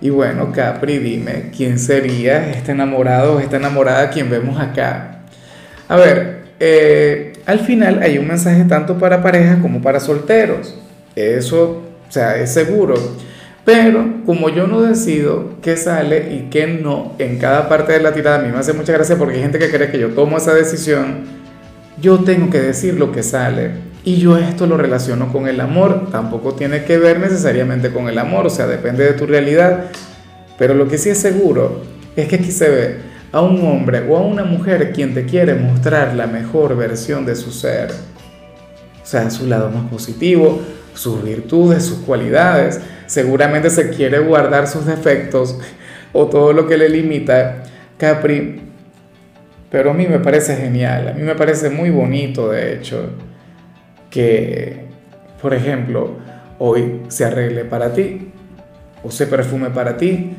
Y bueno, Capri, dime, ¿quién sería este enamorado o esta enamorada quien vemos acá? A ver, eh, al final hay un mensaje tanto para parejas como para solteros. Eso, o sea, es seguro. Pero como yo no decido qué sale y qué no en cada parte de la tirada, a mí me hace mucha gracia porque hay gente que cree que yo tomo esa decisión, yo tengo que decir lo que sale. Y yo esto lo relaciono con el amor, tampoco tiene que ver necesariamente con el amor, o sea, depende de tu realidad. Pero lo que sí es seguro es que aquí se ve a un hombre o a una mujer quien te quiere mostrar la mejor versión de su ser. O sea, su lado más positivo, sus virtudes, sus cualidades. Seguramente se quiere guardar sus defectos o todo lo que le limita. Capri, pero a mí me parece genial, a mí me parece muy bonito, de hecho que, por ejemplo, hoy se arregle para ti, o se perfume para ti,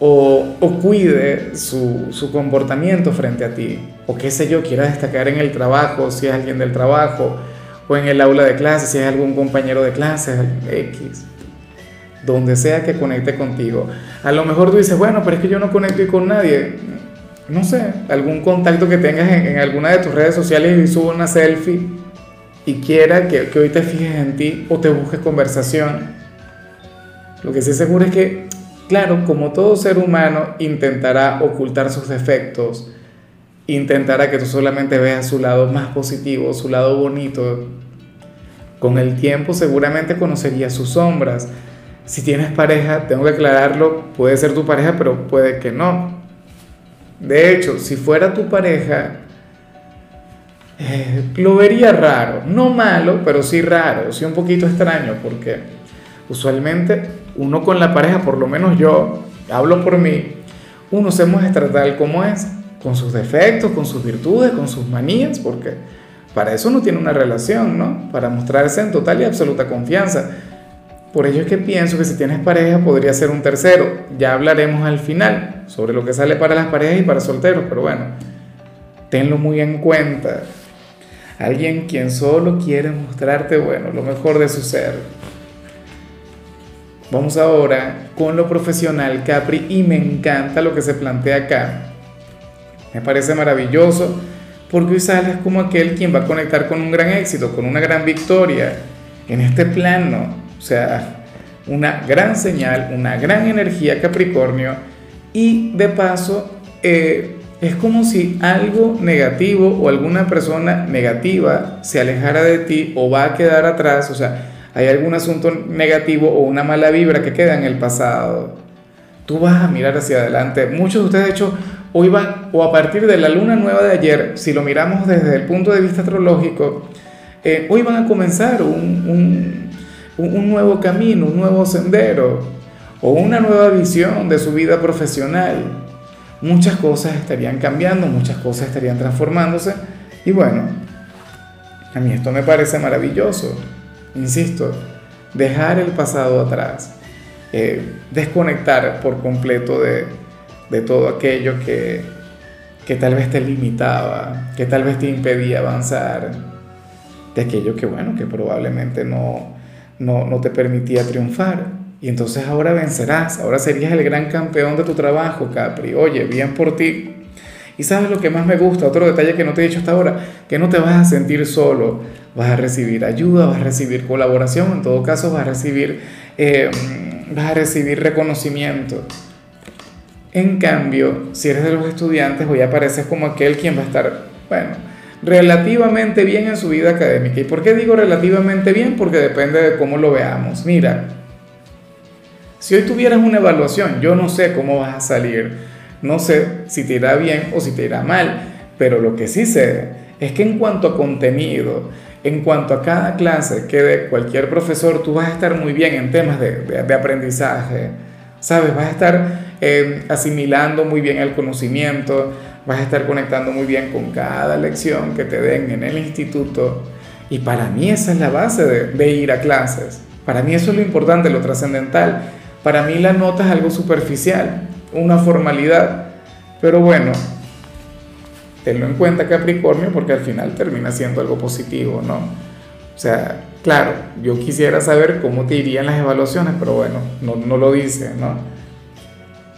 o, o cuide su, su, comportamiento frente a ti, o qué sé yo, quiera destacar en el trabajo, si es alguien del trabajo, o en el aula de clase, si es algún compañero de clase, X, donde sea que conecte contigo. A lo mejor tú dices, bueno, pero es que yo no conecto con nadie. No sé, algún contacto que tengas en, en alguna de tus redes sociales y subo una selfie y quiera que, que, hoy te fijes en ti o te busques conversación. Lo que sí seguro es que, claro, como todo ser humano intentará ocultar sus defectos, intentará que tú solamente veas su lado más positivo, su lado bonito. Con el tiempo seguramente conocerías sus sombras. Si tienes pareja, tengo que aclararlo, puede ser tu pareja, pero puede que no. De hecho, si fuera tu pareja, eh, lo vería raro, no malo, pero sí raro, sí un poquito extraño, porque usualmente uno con la pareja, por lo menos yo, hablo por mí, uno se muestra tal como es, con sus defectos, con sus virtudes, con sus manías, porque para eso uno tiene una relación, ¿no? Para mostrarse en total y absoluta confianza. Por ello es que pienso que si tienes pareja podría ser un tercero. Ya hablaremos al final sobre lo que sale para las parejas y para solteros, pero bueno, tenlo muy en cuenta. Alguien quien solo quiere mostrarte, bueno, lo mejor de su ser. Vamos ahora con lo profesional, Capri, y me encanta lo que se plantea acá. Me parece maravilloso porque hoy sales como aquel quien va a conectar con un gran éxito, con una gran victoria en este plano. O sea, una gran señal, una gran energía, Capricornio. Y de paso, eh, es como si algo negativo o alguna persona negativa se alejara de ti o va a quedar atrás, o sea, hay algún asunto negativo o una mala vibra que queda en el pasado. Tú vas a mirar hacia adelante. Muchos de ustedes, de hecho, hoy van, o a partir de la luna nueva de ayer, si lo miramos desde el punto de vista astrológico, eh, hoy van a comenzar un, un, un nuevo camino, un nuevo sendero, o una nueva visión de su vida profesional muchas cosas estarían cambiando, muchas cosas estarían transformándose. Y bueno, a mí esto me parece maravilloso. Insisto, dejar el pasado atrás, eh, desconectar por completo de, de todo aquello que, que tal vez te limitaba, que tal vez te impedía avanzar, de aquello que, bueno, que probablemente no, no, no te permitía triunfar. Y entonces ahora vencerás, ahora serías el gran campeón de tu trabajo, Capri. Oye, bien por ti. Y sabes lo que más me gusta, otro detalle que no te he dicho hasta ahora, que no te vas a sentir solo, vas a recibir ayuda, vas a recibir colaboración, en todo caso vas a recibir, eh, vas a recibir reconocimiento. En cambio, si eres de los estudiantes, hoy apareces como aquel quien va a estar, bueno, relativamente bien en su vida académica. ¿Y por qué digo relativamente bien? Porque depende de cómo lo veamos. Mira, si hoy tuvieras una evaluación, yo no sé cómo vas a salir, no sé si te irá bien o si te irá mal, pero lo que sí sé es que en cuanto a contenido, en cuanto a cada clase que de cualquier profesor, tú vas a estar muy bien en temas de, de, aprendizaje, ¿sabes? Vas a estar eh, asimilando muy bien el conocimiento, vas a estar conectando muy bien con cada lección que te den en el instituto. Y para mí esa es la base de, de ir a clases. Para mí eso es lo importante, lo trascendental. Para mí la nota es algo superficial, una formalidad. Pero bueno, tenlo en cuenta Capricornio porque al final termina siendo algo positivo, ¿no? O sea, claro, yo quisiera saber cómo te irían las evaluaciones, pero bueno, no, no lo dice, ¿no?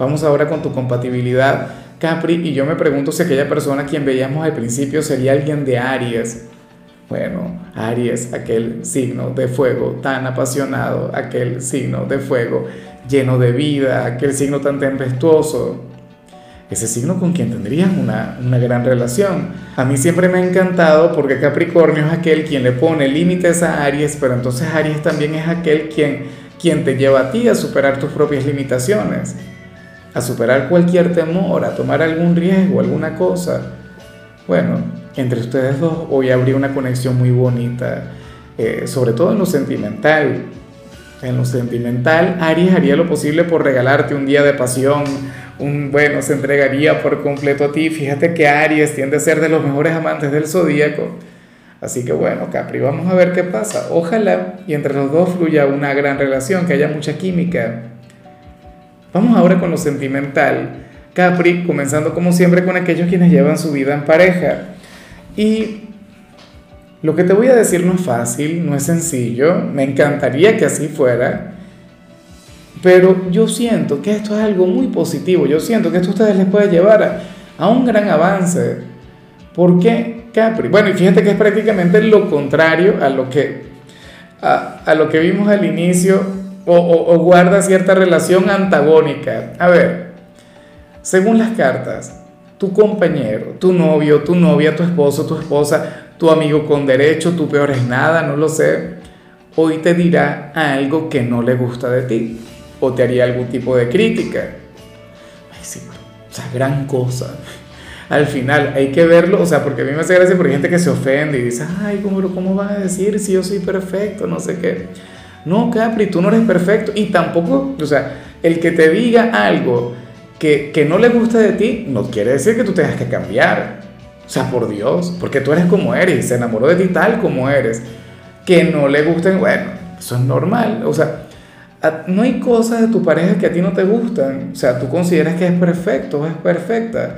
Vamos ahora con tu compatibilidad, Capri, y yo me pregunto si aquella persona a quien veíamos al principio sería alguien de Aries. Bueno, Aries, aquel signo de fuego tan apasionado, aquel signo de fuego lleno de vida, aquel signo tan tempestuoso, ese signo con quien tendrías una, una, gran relación. A mí siempre me ha encantado porque Capricornio es aquel quien le pone límites a Aries, pero entonces Aries también es aquel quien, quien te lleva a ti a superar tus propias limitaciones, a superar cualquier temor, a tomar algún riesgo, alguna cosa. Bueno, entre ustedes dos hoy habría una conexión muy bonita, eh, sobre todo en lo sentimental. En lo sentimental, Aries haría lo posible por regalarte un día de pasión, un bueno, se entregaría por completo a ti. Fíjate que Aries tiende a ser de los mejores amantes del zodíaco. Así que bueno, Capri, vamos a ver qué pasa. Ojalá y entre los dos fluya una gran relación, que haya mucha química. Vamos ahora con lo sentimental. Capri, comenzando como siempre con aquellos quienes llevan su vida en pareja. Y lo que te voy a decir no es fácil, no es sencillo, me encantaría que así fuera, pero yo siento que esto es algo muy positivo, yo siento que esto a ustedes les puede llevar a, un gran avance. ¿Por qué Capri? Bueno, y fíjate que es prácticamente lo contrario a lo que, a, lo que vimos al inicio o, o guarda cierta relación antagónica. A ver, según las cartas, tu compañero, tu novio, tu novia, tu esposo, tu esposa, tu amigo con derecho, tu peor es nada, no lo sé, hoy te dirá algo que no le gusta de ti o te haría algún tipo de crítica. Sí, o sea, gran cosa. Al final hay que verlo, o sea, porque a mí me hace gracia porque hay gente que se ofende y dice, ay, ¿cómo, ¿cómo van a decir si yo soy perfecto? No sé qué. No, Capri, tú no eres perfecto y tampoco, o sea, el que te diga algo que, que no le gusta de ti no quiere decir que tú tengas que cambiar. O sea, por Dios, porque tú eres como eres, se enamoró de ti tal como eres. Que no le gusten, bueno, eso es normal. O sea, no hay cosas de tu pareja que a ti no te gustan. O sea, tú consideras que es perfecto, es perfecta.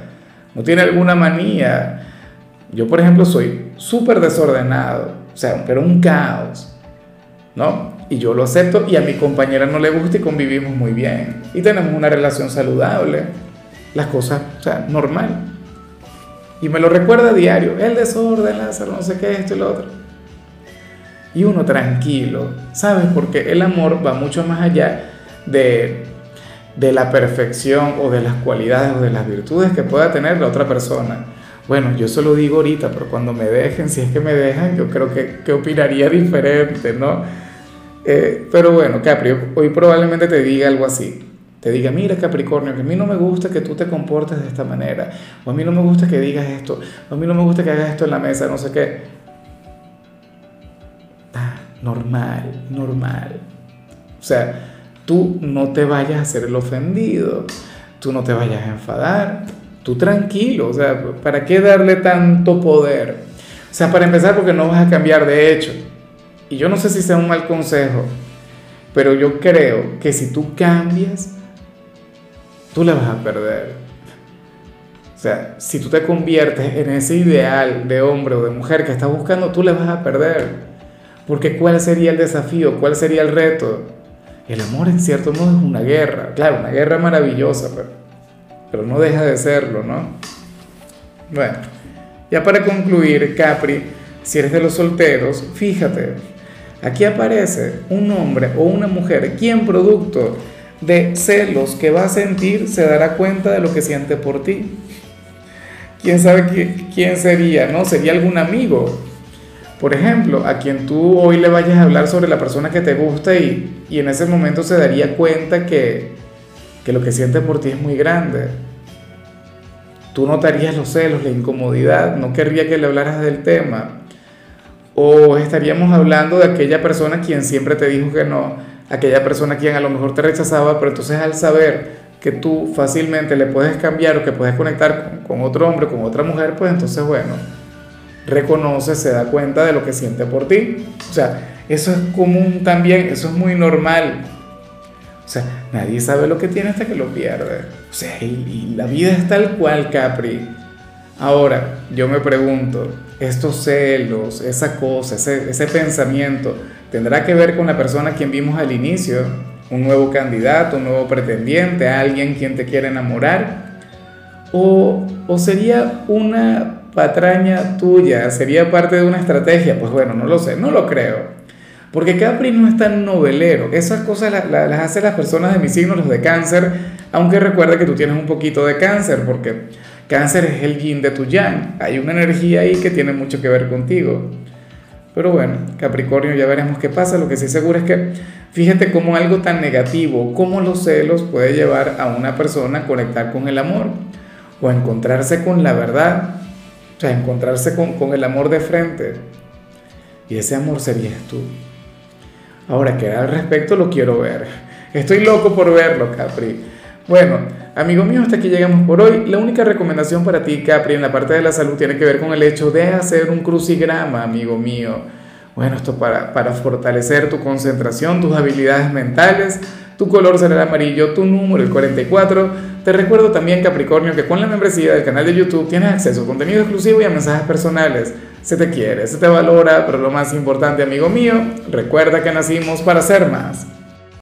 No tiene alguna manía. Yo, por ejemplo, soy súper desordenado. O sea, pero un caos. ¿No? Y yo lo acepto y a mi compañera no le gusta y convivimos muy bien. Y tenemos una relación saludable. Las cosas, o sea, normal. Y me lo recuerda a diario, el desorden, Lázaro, no sé qué, esto y lo otro. Y uno tranquilo, ¿sabes? Porque el amor va mucho más allá de, de la perfección o de las cualidades o de las virtudes que pueda tener la otra persona. Bueno, yo se lo digo ahorita, pero cuando me dejen, si es que me dejan, yo creo que, que opinaría diferente, ¿no? Eh, pero bueno, Capri, hoy probablemente te diga algo así te diga, mira Capricornio, que a mí no me gusta que tú te comportes de esta manera, o a mí no me gusta que digas esto, o a mí no me gusta que hagas esto en la mesa, no sé qué. Ah, normal, normal. O sea, tú no te vayas a hacer el ofendido, tú no te vayas a enfadar, tú tranquilo, o sea, ¿para qué darle tanto poder? O sea, para empezar, porque no vas a cambiar de hecho. Y yo no sé si sea un mal consejo, pero yo creo que si tú cambias, tú la vas a perder. O sea, si tú te conviertes en ese ideal de hombre o de mujer que estás buscando, tú la vas a perder. Porque ¿cuál sería el desafío? ¿Cuál sería el reto? El amor en cierto modo es una guerra. Claro, una guerra maravillosa, pero, pero no deja de serlo, ¿no? Bueno, ya para concluir, Capri, si eres de los solteros, fíjate, aquí aparece un hombre o una mujer, quien producto de celos que va a sentir se dará cuenta de lo que siente por ti. ¿Quién sabe quién sería? ¿No? Sería algún amigo. Por ejemplo, a quien tú hoy le vayas a hablar sobre la persona que te gusta y, y en ese momento se daría cuenta que, que lo que siente por ti es muy grande. Tú notarías los celos, la incomodidad, no querría que le hablaras del tema. O estaríamos hablando de aquella persona quien siempre te dijo que no aquella persona quien a lo mejor te rechazaba, pero entonces al saber que tú fácilmente le puedes cambiar o que puedes conectar con, otro hombre, con otra mujer, pues entonces, bueno, reconoce, se da cuenta de lo que siente por ti. O sea, eso es común también, eso es muy normal. O sea, nadie sabe lo que tiene hasta que lo pierde. O sea, y, la vida es tal cual, Capri. Ahora, yo me pregunto, estos celos, esa cosa, ese pensamiento, ¿tendrá que ver con la persona a quien vimos al inicio? ¿Un nuevo candidato, un nuevo pretendiente, alguien quien te quiere enamorar? ¿O, o sería una patraña tuya? ¿Sería parte de una estrategia? Pues bueno, no lo sé, no lo creo. Porque Capri no es tan novelero. Esas cosas las, hacen las personas de mi signo, los de cáncer, aunque recuerda que tú tienes un poquito de cáncer, porque cáncer es el yin de tu yang. Hay una energía ahí que tiene mucho que ver contigo. Pero bueno, Capricornio, ya veremos qué pasa. Lo que sí seguro es que fíjate cómo algo tan negativo como los celos puede llevar a una persona a conectar con el amor o a encontrarse con la verdad, o sea, encontrarse con, con el amor de frente. Y ese amor serías tú. Ahora, ¿qué al respecto? Lo quiero ver. Estoy loco por verlo, Capri. Bueno, amigo mío, hasta aquí llegamos por hoy. La única recomendación para ti, Capri, en la parte de la salud tiene que ver con el hecho de hacer un crucigrama, amigo mío. Bueno, esto para, fortalecer tu concentración, tus habilidades mentales. Tu color será el amarillo, tu número el 44. Te recuerdo también, Capricornio, que con la membresía del canal de YouTube tienes acceso a contenido exclusivo y a mensajes personales se te quiere, se te valora, pero lo más importante, amigo mío, recuerda que nacimos para ser más.